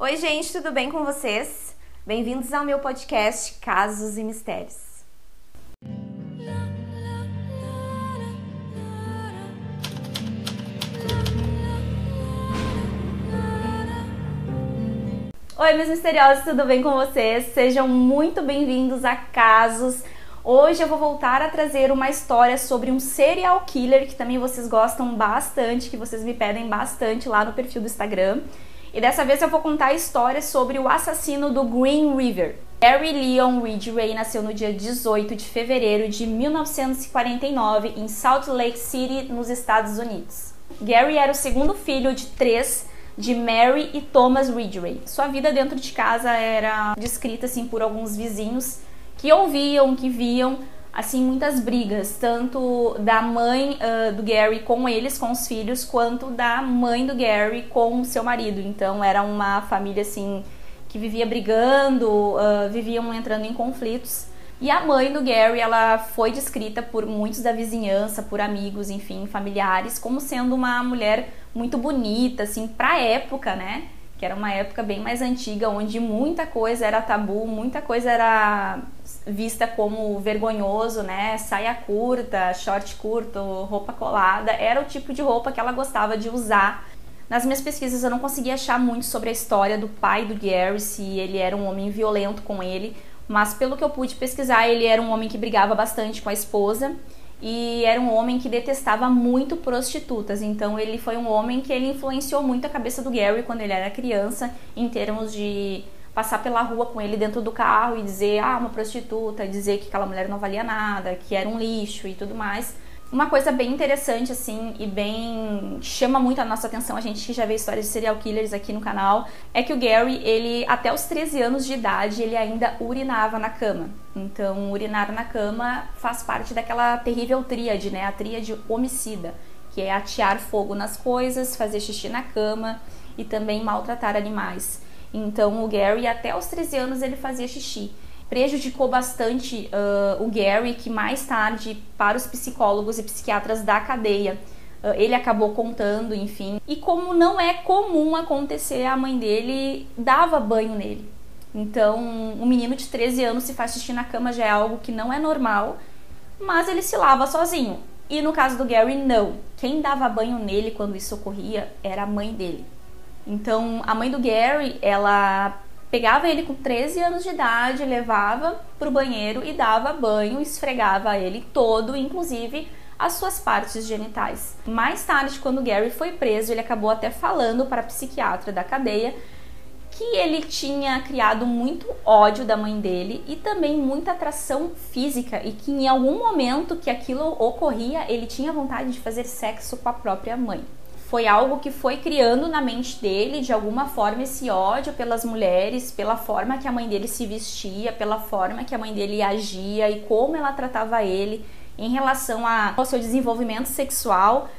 Oi, gente, tudo bem com vocês? Bem-vindos ao meu podcast Casos e Mistérios. Oi, meus misteriosos, tudo bem com vocês? Sejam muito bem-vindos a Casos. Hoje eu vou voltar a trazer uma história sobre um serial killer que também vocês gostam bastante, que vocês me pedem bastante lá no perfil do Instagram. E dessa vez eu vou contar a história sobre o assassino do Green River. Gary Leon Ridgway nasceu no dia 18 de fevereiro de 1949 em Salt Lake City, nos Estados Unidos. Gary era o segundo filho de três de Mary e Thomas Ridgway. Sua vida dentro de casa era descrita assim por alguns vizinhos que ouviam, que viam assim muitas brigas, tanto da mãe uh, do Gary com eles, com os filhos, quanto da mãe do Gary com o seu marido. Então era uma família assim que vivia brigando, uh, viviam entrando em conflitos. E a mãe do Gary, ela foi descrita por muitos da vizinhança, por amigos, enfim, familiares, como sendo uma mulher muito bonita, assim, pra época, né? Que era uma época bem mais antiga, onde muita coisa era tabu, muita coisa era vista como vergonhoso, né? Saia curta, short curto, roupa colada, era o tipo de roupa que ela gostava de usar. Nas minhas pesquisas eu não consegui achar muito sobre a história do pai do Gary, se ele era um homem violento com ele, mas pelo que eu pude pesquisar, ele era um homem que brigava bastante com a esposa e era um homem que detestava muito prostitutas. Então ele foi um homem que ele influenciou muito a cabeça do Gary quando ele era criança, em termos de passar pela rua com ele dentro do carro e dizer, ah, uma prostituta, dizer que aquela mulher não valia nada, que era um lixo e tudo mais. Uma coisa bem interessante, assim, e bem. chama muito a nossa atenção, a gente que já vê histórias de serial killers aqui no canal, é que o Gary, ele, até os 13 anos de idade, ele ainda urinava na cama. Então, urinar na cama faz parte daquela terrível tríade, né? A tríade homicida, que é atear fogo nas coisas, fazer xixi na cama e também maltratar animais. Então, o Gary, até os 13 anos, ele fazia xixi prejudicou bastante uh, o Gary, que mais tarde, para os psicólogos e psiquiatras da cadeia, uh, ele acabou contando, enfim. E como não é comum acontecer, a mãe dele dava banho nele. Então, um menino de 13 anos se faz xixi na cama já é algo que não é normal, mas ele se lava sozinho. E no caso do Gary, não. Quem dava banho nele quando isso ocorria era a mãe dele. Então, a mãe do Gary, ela pegava ele com 13 anos de idade, levava para o banheiro e dava banho, esfregava ele todo, inclusive as suas partes genitais. Mais tarde, quando Gary foi preso, ele acabou até falando para a psiquiatra da cadeia que ele tinha criado muito ódio da mãe dele e também muita atração física e que em algum momento que aquilo ocorria, ele tinha vontade de fazer sexo com a própria mãe foi algo que foi criando na mente dele, de alguma forma, esse ódio pelas mulheres, pela forma que a mãe dele se vestia, pela forma que a mãe dele agia e como ela tratava ele em relação ao seu desenvolvimento sexual.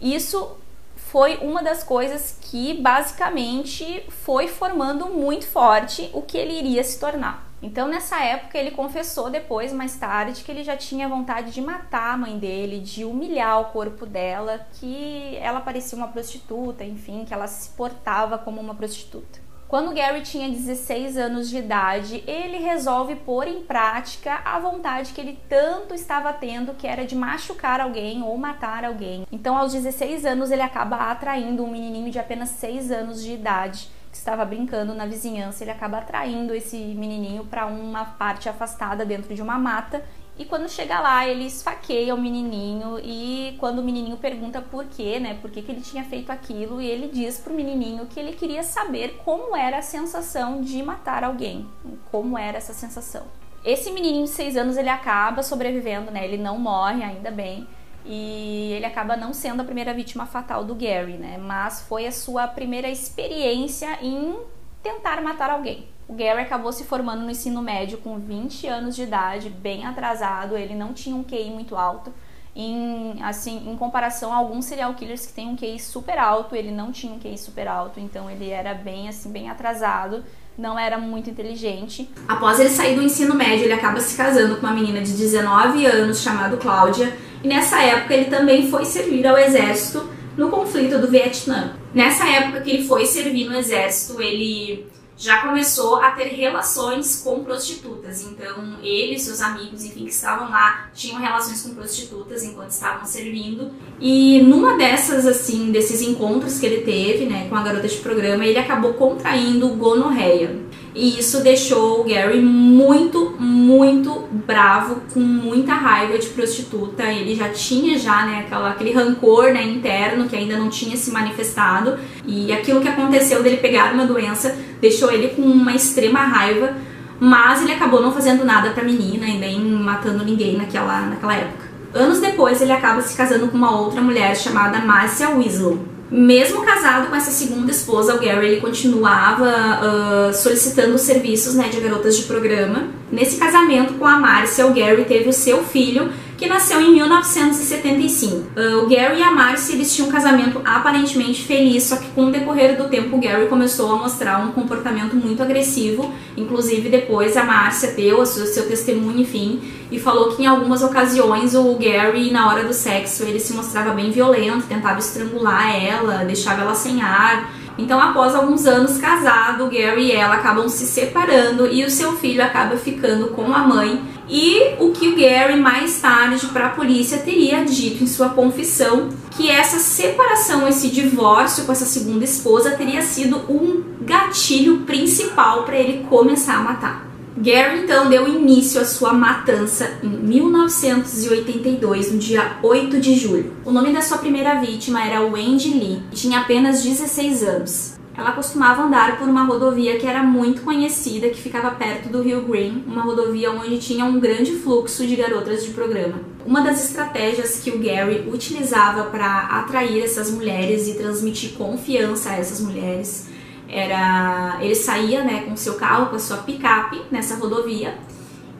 Isso foi uma das coisas que basicamente foi formando muito forte o que ele iria se tornar. Então, nessa época, ele confessou depois, mais tarde, que ele já tinha vontade de matar a mãe dele, de humilhar o corpo dela, que ela parecia uma prostituta, enfim, que ela se portava como uma prostituta. Quando Gary tinha 16 anos de idade, ele resolve pôr em prática a vontade que ele tanto estava tendo, que era de machucar alguém ou matar alguém. Então, aos 16 anos, ele acaba atraindo um menininho de apenas 6 anos de idade estava brincando na vizinhança, ele acaba atraindo esse menininho para uma parte afastada dentro de uma mata. E quando chega lá, ele esfaqueia o menininho e quando o menininho pergunta por quê, né, por que, que ele tinha feito aquilo, e ele diz pro menininho que ele queria saber como era a sensação de matar alguém, como era essa sensação. Esse menininho de 6 anos, ele acaba sobrevivendo, né, ele não morre, ainda bem, e ele acaba não sendo a primeira vítima fatal do Gary, né? Mas foi a sua primeira experiência em tentar matar alguém. O Gary acabou se formando no ensino médio com 20 anos de idade, bem atrasado, ele não tinha um QI muito alto. Em, assim, em comparação a alguns serial killers que têm um QI super alto, ele não tinha um QI super alto, então ele era bem assim, bem atrasado não era muito inteligente. Após ele sair do ensino médio, ele acaba se casando com uma menina de 19 anos chamada Cláudia, e nessa época ele também foi servir ao exército no conflito do Vietnã. Nessa época que ele foi servir no exército, ele já começou a ter relações com prostitutas. Então, ele e seus amigos, enfim, que estavam lá, tinham relações com prostitutas enquanto estavam servindo. E numa dessas, assim, desses encontros que ele teve, né, com a garota de programa, ele acabou contraindo gonorreia. E isso deixou o Gary muito, muito bravo, com muita raiva de prostituta. Ele já tinha já, né, aquela, aquele rancor né, interno que ainda não tinha se manifestado. E aquilo que aconteceu dele pegar uma doença deixou ele com uma extrema raiva. Mas ele acabou não fazendo nada pra menina e nem matando ninguém naquela, naquela época. Anos depois, ele acaba se casando com uma outra mulher chamada Marcia Wieslow. Mesmo casado com essa segunda esposa, o Gary ele continuava uh, solicitando serviços né, de garotas de programa. Nesse casamento com a Márcia, o Gary teve o seu filho, que nasceu em 1975. Uh, o Gary e a Marcy eles tinham um casamento aparentemente feliz, só que com o decorrer do tempo o Gary começou a mostrar um comportamento muito agressivo. Inclusive depois a Márcia deu seu, seu testemunho, enfim, e falou que em algumas ocasiões o Gary na hora do sexo ele se mostrava bem violento, tentava estrangular ela, deixava ela sem ar. Então, após alguns anos casado, o Gary e ela acabam se separando e o seu filho acaba ficando com a mãe. E o que o Gary mais tarde para a polícia teria dito em sua confissão que essa separação, esse divórcio com essa segunda esposa teria sido um gatilho principal para ele começar a matar. Gary então deu início à sua matança em 1982, no dia 8 de julho. O nome da sua primeira vítima era Wendy Lee, tinha apenas 16 anos. Ela costumava andar por uma rodovia que era muito conhecida, que ficava perto do Rio Green, uma rodovia onde tinha um grande fluxo de garotas de programa. Uma das estratégias que o Gary utilizava para atrair essas mulheres e transmitir confiança a essas mulheres era ele saía né, com seu carro, com a sua picape nessa rodovia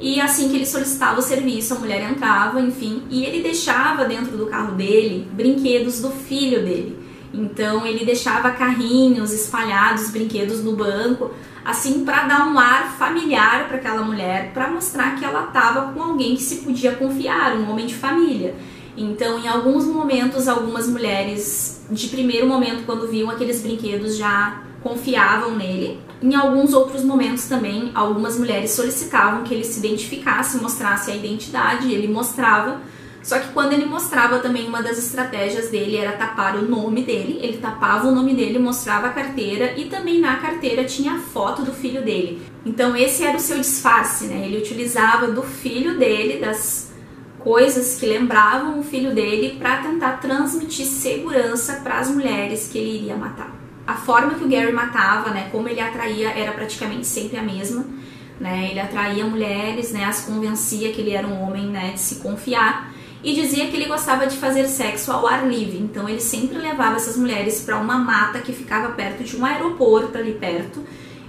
e assim que ele solicitava o serviço, a mulher entrava, enfim, e ele deixava dentro do carro dele brinquedos do filho dele. Então ele deixava carrinhos espalhados, brinquedos no banco, assim para dar um ar familiar para aquela mulher, para mostrar que ela estava com alguém que se podia confiar, um homem de família. Então, em alguns momentos, algumas mulheres, de primeiro momento, quando viam aqueles brinquedos, já confiavam nele. Em alguns outros momentos também, algumas mulheres solicitavam que ele se identificasse, mostrasse a identidade, ele mostrava. Só que quando ele mostrava também uma das estratégias dele era tapar o nome dele, ele tapava o nome dele, mostrava a carteira e também na carteira tinha a foto do filho dele. Então esse era o seu disfarce, né? Ele utilizava do filho dele, das coisas que lembravam o filho dele para tentar transmitir segurança para as mulheres que ele iria matar a forma que o Gary matava, né, como ele atraía era praticamente sempre a mesma, né? Ele atraía mulheres, né, as convencia que ele era um homem, né, de se confiar e dizia que ele gostava de fazer sexo ao ar livre. Então ele sempre levava essas mulheres para uma mata que ficava perto de um aeroporto ali perto.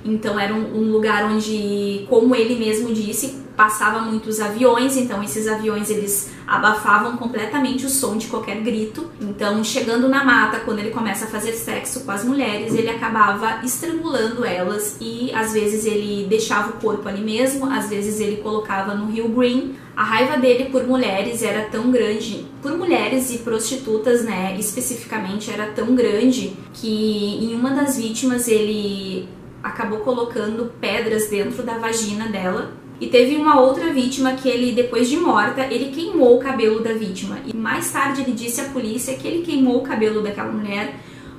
Então era um, um lugar onde, como ele mesmo disse, passava muitos aviões, então esses aviões eles abafavam completamente o som de qualquer grito. Então, chegando na mata, quando ele começa a fazer sexo com as mulheres, ele acabava estrangulando elas e às vezes ele deixava o corpo ali mesmo, às vezes ele colocava no Rio Green. A raiva dele por mulheres era tão grande, por mulheres e prostitutas, né, especificamente, era tão grande que em uma das vítimas ele acabou colocando pedras dentro da vagina dela e teve uma outra vítima que ele, depois de morta, ele queimou o cabelo da vítima. E mais tarde ele disse à polícia que ele queimou o cabelo daquela mulher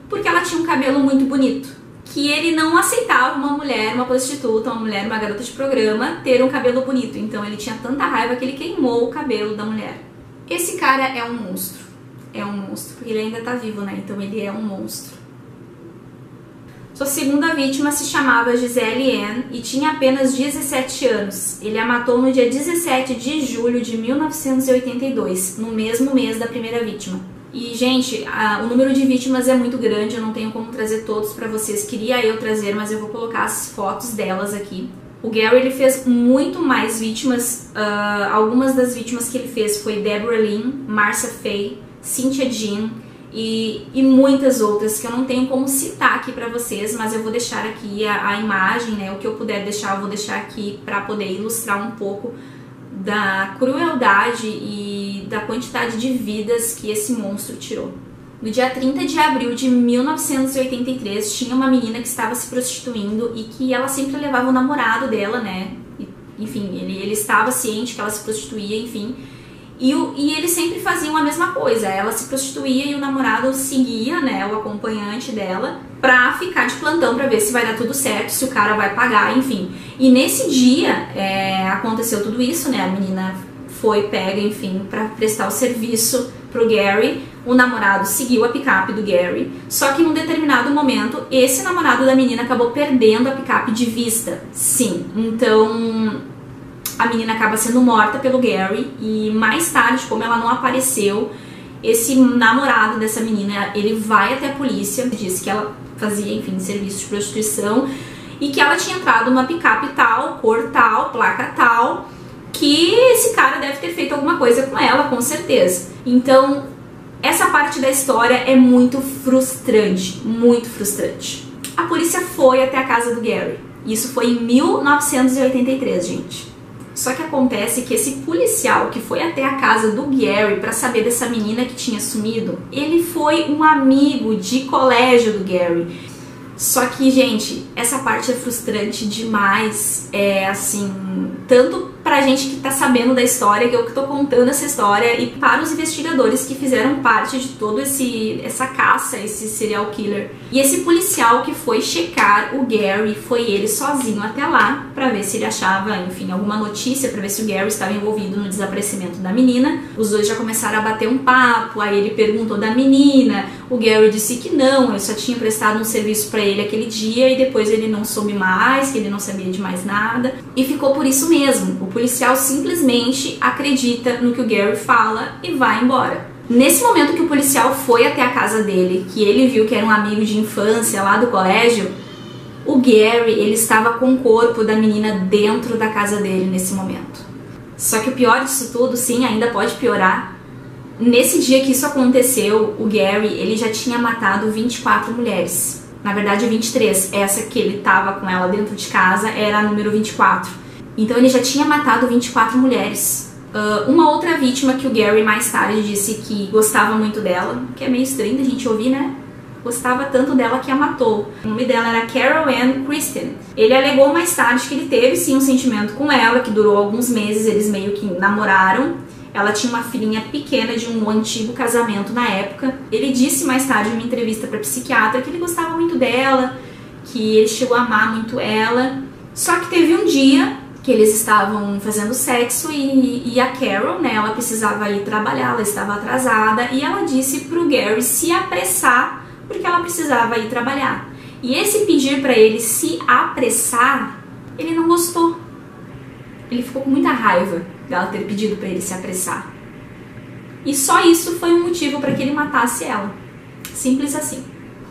porque ela tinha um cabelo muito bonito. Que ele não aceitava uma mulher, uma prostituta, uma mulher, uma garota de programa, ter um cabelo bonito. Então ele tinha tanta raiva que ele queimou o cabelo da mulher. Esse cara é um monstro. É um monstro, porque ele ainda tá vivo, né? Então ele é um monstro. Sua segunda vítima se chamava Gisele Ann e tinha apenas 17 anos. Ele a matou no dia 17 de julho de 1982, no mesmo mês da primeira vítima. E, gente, a, o número de vítimas é muito grande, eu não tenho como trazer todos para vocês. Queria eu trazer, mas eu vou colocar as fotos delas aqui. O Gary ele fez muito mais vítimas. Uh, algumas das vítimas que ele fez foi Deborah Lynn, Marcia Faye, Cynthia Jean, e, e muitas outras que eu não tenho como citar aqui para vocês, mas eu vou deixar aqui a, a, imagem, né? O que eu puder deixar, eu vou deixar aqui para poder ilustrar um pouco da crueldade e da quantidade de vidas que esse monstro tirou. No dia 30 de abril de 1983, tinha uma menina que estava se prostituindo e que ela sempre levava o namorado dela, né? Enfim, ele, ele estava ciente que ela se prostituía, enfim. E, e eles sempre faziam a mesma coisa. Ela se prostituía e o namorado seguia, né, o acompanhante dela, pra ficar de plantão pra ver se vai dar tudo certo, se o cara vai pagar, enfim. E nesse dia é, aconteceu tudo isso, né? A menina foi pega, enfim, para prestar o serviço pro Gary. O namorado seguiu a picape do Gary, só que num determinado momento esse namorado da menina acabou perdendo a picape de vista. Sim, então a menina acaba sendo morta pelo Gary e mais tarde, como ela não apareceu, esse namorado dessa menina, ele vai até a polícia, diz que ela fazia, enfim, serviço de prostituição e que ela tinha entrado numa picape tal, cor tal, placa tal, que esse cara deve ter feito alguma coisa com ela, com certeza. Então, essa parte da história é muito frustrante, muito frustrante. A polícia foi até a casa do Gary. Isso foi em 1983, gente. Só que acontece que esse policial que foi até a casa do Gary para saber dessa menina que tinha sumido, ele foi um amigo de colégio do Gary. Só que, gente, essa parte é frustrante demais. É assim, tanto pra gente que tá sabendo da história, que eu que tô contando essa história, e para os investigadores que fizeram parte de todo esse essa caça, esse serial killer. E esse policial que foi checar o Gary, foi ele sozinho até lá para ver se ele achava, enfim, alguma notícia para ver se o Gary estava envolvido no desaparecimento da menina. Os dois já começaram a bater um papo, aí ele perguntou da menina, o Gary disse que não, ele só tinha prestado um serviço para ele aquele dia e depois ele não soube mais, que ele não sabia de mais nada. E ficou por isso mesmo. O policial simplesmente acredita no que o Gary fala e vai embora. Nesse momento que o policial foi até a casa dele, que ele viu que era um amigo de infância lá do colégio, o Gary, ele estava com o corpo da menina dentro da casa dele nesse momento. Só que o pior disso tudo, sim, ainda pode piorar. Nesse dia que isso aconteceu, o Gary, ele já tinha matado 24 mulheres. Na verdade, 23. Essa que ele estava com ela dentro de casa era a número 24. Então ele já tinha matado 24 mulheres. Uh, uma outra vítima que o Gary mais tarde disse que gostava muito dela, que é meio estranho a gente ouvir, né? Gostava tanto dela que a matou. O nome dela era Carol Ann Kristen. Ele alegou mais tarde que ele teve sim um sentimento com ela, que durou alguns meses, eles meio que namoraram. Ela tinha uma filhinha pequena de um antigo casamento na época. Ele disse mais tarde em uma entrevista para psiquiatra que ele gostava muito dela, que ele chegou a amar muito ela. Só que teve um dia que eles estavam fazendo sexo e, e, a Carol, né, ela precisava ir trabalhar, ela estava atrasada e ela disse pro Gary se apressar porque ela precisava ir trabalhar. E esse pedir para ele se apressar, ele não gostou. Ele ficou com muita raiva dela ter pedido para ele se apressar. E só isso foi um motivo para que ele matasse ela. Simples assim.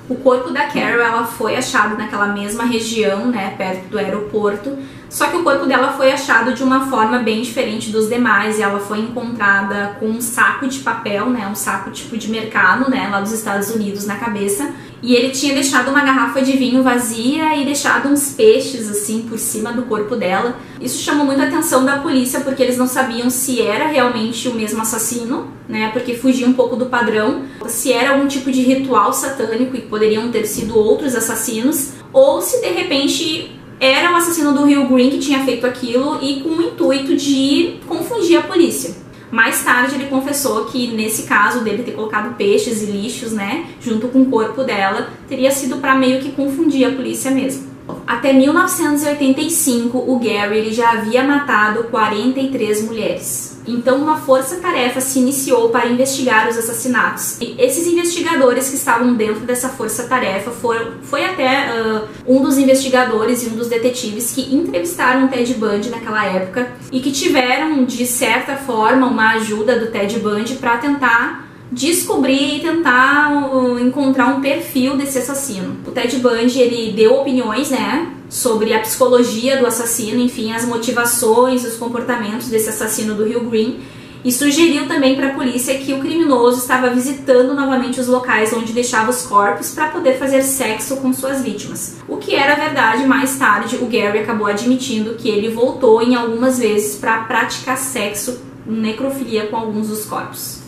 O corpo da Carol ela foi achado naquela mesma região, né, perto do aeroporto, só que o corpo dela foi achado de uma forma bem diferente dos demais e ela foi encontrada com um saco de papel, né, um saco tipo de mercado, né, lá dos Estados Unidos na cabeça. E ele tinha deixado uma garrafa de vinho vazia e deixado uns peixes assim por cima do corpo dela. Isso chamou muito a atenção da polícia porque eles não sabiam se era realmente o mesmo assassino, né? Porque fugia um pouco do padrão, se era algum tipo de ritual satânico e poderiam ter sido outros assassinos, ou se de repente era o assassino do Rio Green que tinha feito aquilo e com o intuito de confundir a polícia. Mais tarde ele confessou que nesse caso dele ter colocado peixes e lixos, né, junto com o corpo dela, teria sido para meio que confundir a polícia mesmo. Até 1985, o Gary ele já havia matado 43 mulheres. Então, uma força-tarefa se iniciou para investigar os assassinatos. E esses investigadores que estavam dentro dessa força-tarefa foram foi até uh, um dos investigadores e um dos detetives que entrevistaram o Ted Bundy naquela época e que tiveram, de certa forma, uma ajuda do Ted Bundy para tentar descobrir e tentar uh, encontrar um perfil desse assassino. O Ted Bundy ele deu opiniões, né, sobre a psicologia do assassino, enfim, as motivações, os comportamentos desse assassino do Rio Green e sugeriu também para a polícia que o criminoso estava visitando novamente os locais onde deixava os corpos para poder fazer sexo com suas vítimas. O que era verdade, mais tarde o Gary acabou admitindo que ele voltou em algumas vezes para praticar sexo, necrofilia com alguns dos corpos.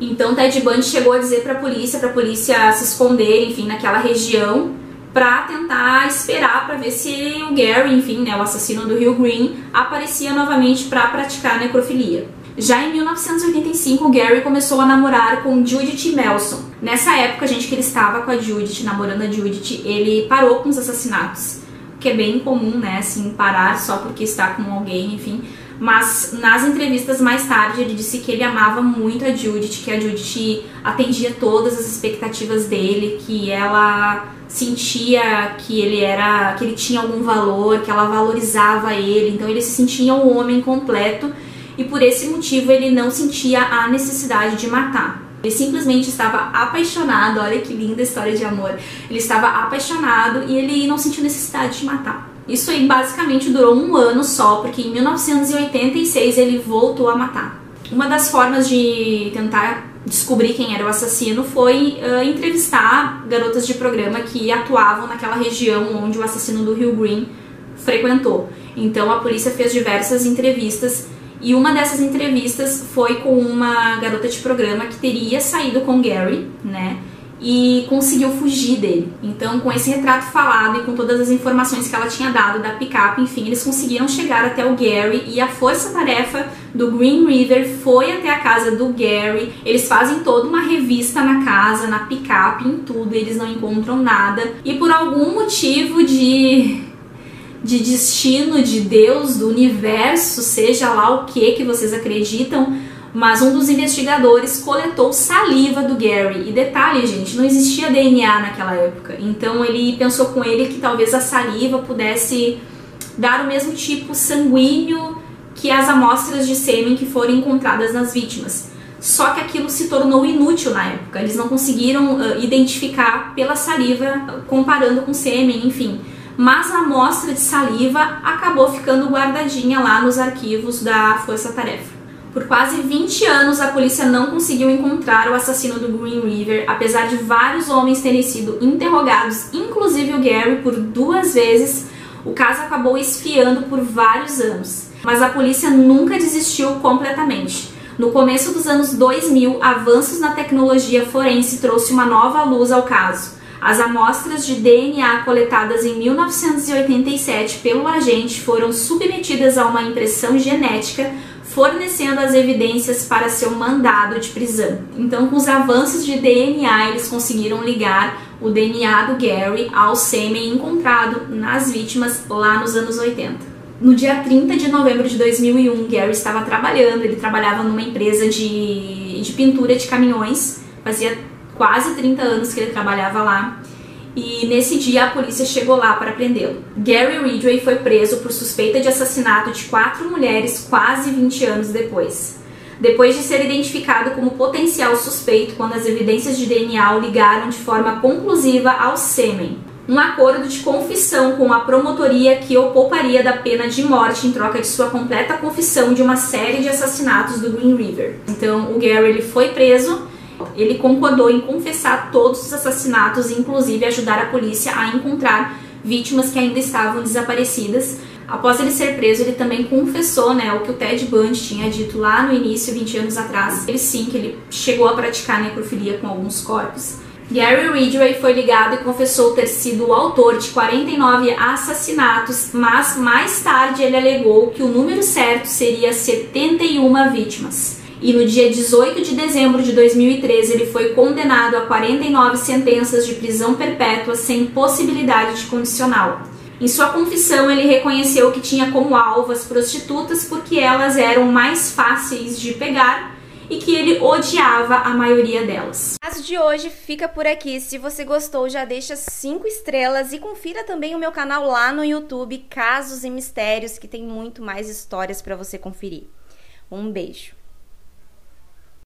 Então Ted Bundy chegou a dizer para a polícia, para a polícia se esconder, enfim, naquela região, para tentar esperar para ver se o Gary, enfim, né, o assassino do Rio Green, aparecia novamente para praticar necrofilia. Já em 1985, o Gary começou a namorar com Judith Melson. Nessa época, gente, que ele estava com a Judith, namorando a Judith, ele parou com os assassinatos, que é bem comum, né, assim, parar só porque está com alguém, enfim. Mas nas entrevistas mais tarde ele disse que ele amava muito a Judith, que a Judith atendia todas as expectativas dele, que ela sentia que ele era, que ele tinha algum valor, que ela valorizava ele, então ele se sentia um homem completo e por esse motivo ele não sentia a necessidade de matar. Ele simplesmente estava apaixonado, olha que linda história de amor. Ele estava apaixonado e ele não sentiu necessidade de matar. Isso aí basicamente durou um ano só, porque em 1986 ele voltou a matar. Uma das formas de tentar descobrir quem era o assassino foi uh, entrevistar garotas de programa que atuavam naquela região onde o assassino do Rio Green frequentou. Então a polícia fez diversas entrevistas e uma dessas entrevistas foi com uma garota de programa que teria saído com Gary, né? e conseguiu fugir dele. Então, com esse retrato falado e com todas as informações que ela tinha dado da picape, enfim, eles conseguiram chegar até o Gary e a força-tarefa do Green River foi até a casa do Gary. Eles fazem toda uma revista na casa, na picape, em tudo, eles não encontram nada. E por algum motivo de de destino de Deus, do universo, seja lá o que que vocês acreditam, mas um dos investigadores coletou saliva do Gary. E detalhe, gente, não existia DNA naquela época. Então ele pensou com ele que talvez a saliva pudesse dar o mesmo tipo sanguíneo que as amostras de sêmen que foram encontradas nas vítimas. Só que aquilo se tornou inútil na época. Eles não conseguiram uh, identificar pela saliva, comparando com sêmen, enfim. Mas a amostra de saliva acabou ficando guardadinha lá nos arquivos da Força Tarefa. Por quase 20 anos, a polícia não conseguiu encontrar o assassino do Green River, apesar de vários homens terem sido interrogados, inclusive o Gary, por duas vezes. O caso acabou esfriando por vários anos, mas a polícia nunca desistiu completamente. No começo dos anos 2000, avanços na tecnologia forense trouxe uma nova luz ao caso. As amostras de DNA coletadas em 1987 pelo agente foram submetidas a uma impressão genética fornecendo as evidências para seu mandado de prisão. Então, com os avanços de DNA, eles conseguiram ligar o DNA do Gary ao sêmen encontrado nas vítimas lá nos anos 80. No dia 30 de novembro de 2001, Gary estava trabalhando, ele trabalhava numa empresa de, de pintura de caminhões, fazia quase 30 anos que ele trabalhava lá e nesse dia a polícia chegou lá para prendê-lo. Gary Ridgway foi preso por suspeita de assassinato de quatro mulheres quase 20 anos depois. Depois de ser identificado como potencial suspeito quando as evidências de DNA o ligaram de forma conclusiva ao sêmen, um acordo de confissão com a promotoria que o pouparia da pena de morte em troca de sua completa confissão de uma série de assassinatos do Green River. Então, o Gary ele foi preso ele concordou em confessar todos os assassinatos inclusive ajudar a polícia a encontrar vítimas que ainda estavam desaparecidas. Após ele ser preso, ele também confessou, né, o que o Ted Bundy tinha dito lá no início, 20 anos atrás. Ele sim, que ele chegou a praticar necrofilia com alguns corpos. Gary Ridgway foi ligado e confessou ter sido o autor de 49 assassinatos, mas mais tarde ele alegou que o número certo seria 71 vítimas e no dia 18 de dezembro de 2013 ele foi condenado a 49 sentenças de prisão perpétua sem possibilidade de condicional. Em sua confissão, ele reconheceu que tinha como alvo as prostitutas porque elas eram mais fáceis de pegar e que ele odiava a maioria delas. O caso de hoje fica por aqui. Se você gostou, já deixa cinco estrelas e confira também o meu canal lá no YouTube, Casos e Mistérios, que tem muito mais histórias para você conferir. Um beijo.